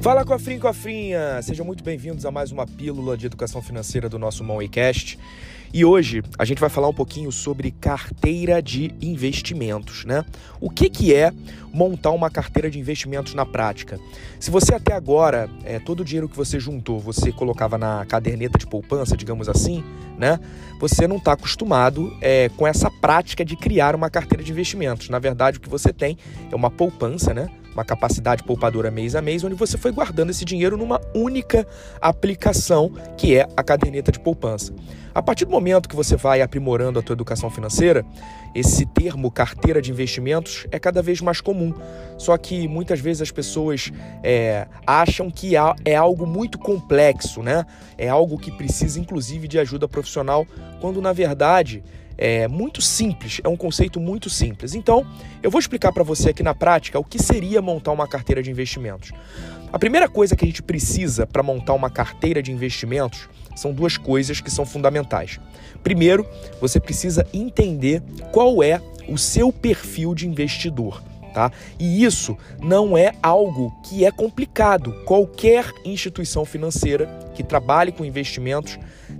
Fala cofrinho cofrinha! Sejam muito bem-vindos a mais uma pílula de educação financeira do nosso Moneycast. E hoje a gente vai falar um pouquinho sobre carteira de investimentos, né? O que, que é montar uma carteira de investimentos na prática? Se você até agora, é, todo o dinheiro que você juntou, você colocava na caderneta de poupança, digamos assim, né? Você não está acostumado é, com essa prática de criar uma carteira de investimentos. Na verdade, o que você tem é uma poupança, né? Uma capacidade poupadora mês a mês, onde você foi guardando esse dinheiro numa única aplicação, que é a caderneta de poupança. A partir do momento que você vai aprimorando a tua educação financeira, esse termo carteira de investimentos é cada vez mais comum. Só que muitas vezes as pessoas é, acham que é algo muito complexo, né? É algo que precisa inclusive de ajuda profissional, quando na verdade é muito simples, é um conceito muito simples. Então, eu vou explicar para você aqui na prática o que seria montar uma carteira de investimentos. A primeira coisa que a gente precisa para montar uma carteira de investimentos são duas coisas que são fundamentais. Primeiro, você precisa entender qual é o seu perfil de investidor. Tá? E isso não é algo que é complicado. Qualquer instituição financeira que trabalhe com investimentos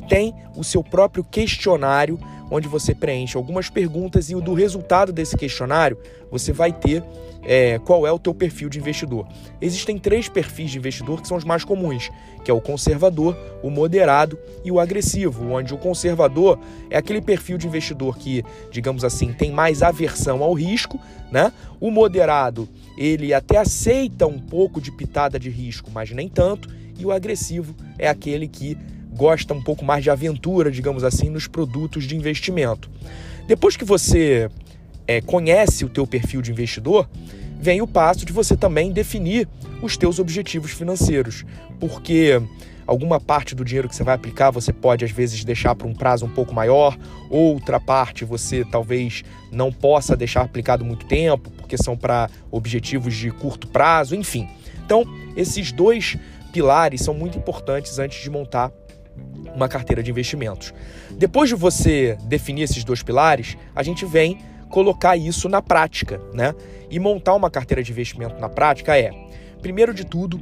tem o seu próprio questionário onde você preenche algumas perguntas e do resultado desse questionário você vai ter é, qual é o teu perfil de investidor. Existem três perfis de investidor que são os mais comuns, que é o conservador, o moderado e o agressivo, onde o conservador é aquele perfil de investidor que, digamos assim, tem mais aversão ao risco, né? O moderado, ele até aceita um pouco de pitada de risco, mas nem tanto, e o agressivo é aquele que gosta um pouco mais de aventura, digamos assim, nos produtos de investimento. Depois que você é, conhece o teu perfil de investidor, vem o passo de você também definir os teus objetivos financeiros, porque alguma parte do dinheiro que você vai aplicar você pode às vezes deixar para um prazo um pouco maior, outra parte você talvez não possa deixar aplicado muito tempo, porque são para objetivos de curto prazo, enfim. Então, esses dois pilares são muito importantes antes de montar uma carteira de investimentos. Depois de você definir esses dois pilares, a gente vem colocar isso na prática, né? E montar uma carteira de investimento na prática é, primeiro de tudo,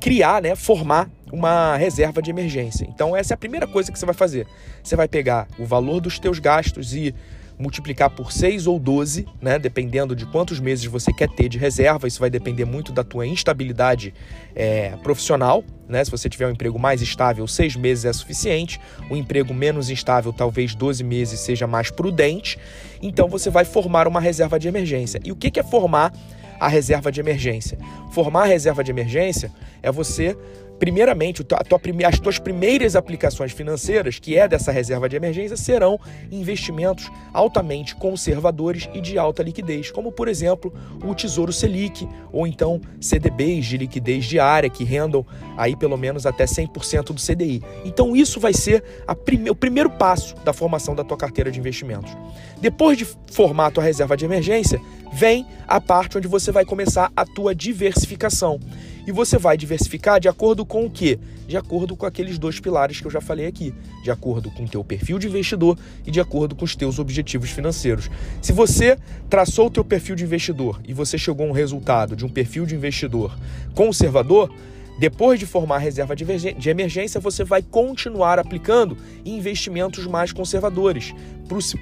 criar, né, formar uma reserva de emergência. Então essa é a primeira coisa que você vai fazer. Você vai pegar o valor dos teus gastos e multiplicar por 6 ou 12, né, dependendo de quantos meses você quer ter de reserva. Isso vai depender muito da tua instabilidade é, profissional. Né? Se você tiver um emprego mais estável, seis meses é suficiente. Um emprego menos instável, talvez 12 meses seja mais prudente. Então você vai formar uma reserva de emergência. E o que é formar a reserva de emergência? Formar a reserva de emergência é você primeiramente, as tuas primeiras aplicações financeiras, que é dessa reserva de emergência, serão investimentos altamente conservadores e de alta liquidez, como por exemplo o Tesouro Selic ou então CDBs de liquidez diária que rendam aí pelo menos até 100% do CDI. Então isso vai ser prime o primeiro passo da formação da tua carteira de investimentos. Depois de formar a tua reserva de emergência, vem a parte onde você vai começar a tua diversificação. E você vai diversificar de acordo com o quê? De acordo com aqueles dois pilares que eu já falei aqui, de acordo com o teu perfil de investidor e de acordo com os teus objetivos financeiros. Se você traçou o teu perfil de investidor e você chegou a um resultado de um perfil de investidor conservador, depois de formar a reserva de emergência, você vai continuar aplicando investimentos mais conservadores,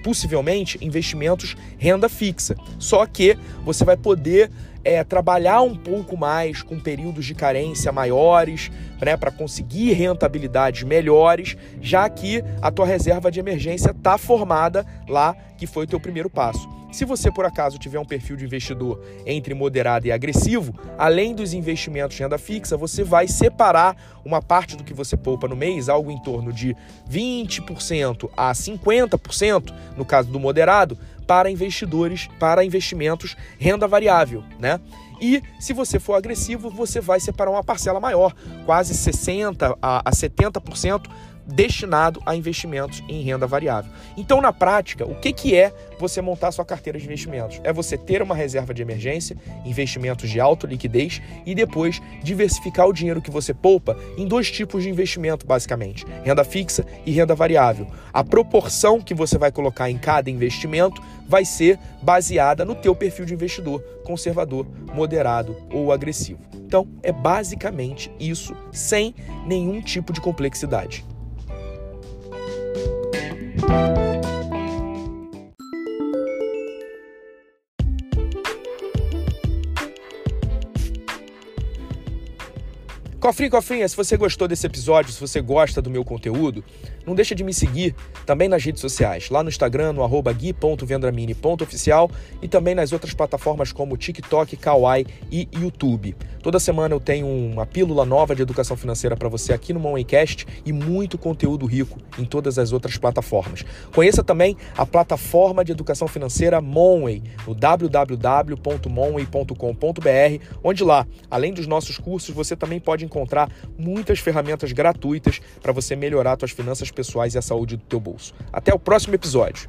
possivelmente investimentos renda fixa. Só que você vai poder é, trabalhar um pouco mais com períodos de carência maiores, né, para conseguir rentabilidades melhores, já que a tua reserva de emergência está formada lá, que foi o teu primeiro passo. Se você por acaso tiver um perfil de investidor entre moderado e agressivo, além dos investimentos de renda fixa, você vai separar uma parte do que você poupa no mês, algo em torno de 20% a 50%, no caso do moderado, para investidores, para investimentos renda variável, né? E se você for agressivo, você vai separar uma parcela maior, quase 60 a 70% destinado a investimentos em renda variável. Então, na prática, o que, que é você montar sua carteira de investimentos? É você ter uma reserva de emergência, investimentos de alta liquidez e depois diversificar o dinheiro que você poupa em dois tipos de investimento, basicamente: renda fixa e renda variável. A proporção que você vai colocar em cada investimento vai ser baseada no teu perfil de investidor, conservador, moderado ou agressivo. Então, é basicamente isso, sem nenhum tipo de complexidade. Cofrinho, cofrinha, se você gostou desse episódio, se você gosta do meu conteúdo, não deixa de me seguir também nas redes sociais, lá no Instagram, no arroba gui.vendramini.oficial e também nas outras plataformas como TikTok, Kawaii e YouTube. Toda semana eu tenho uma pílula nova de educação financeira para você aqui no Moneycast e muito conteúdo rico em todas as outras plataformas. Conheça também a plataforma de educação financeira Monway, no www.monway.com.br, onde lá, além dos nossos cursos, você também pode encontrar muitas ferramentas gratuitas para você melhorar suas finanças pessoais e a saúde do teu bolso. Até o próximo episódio.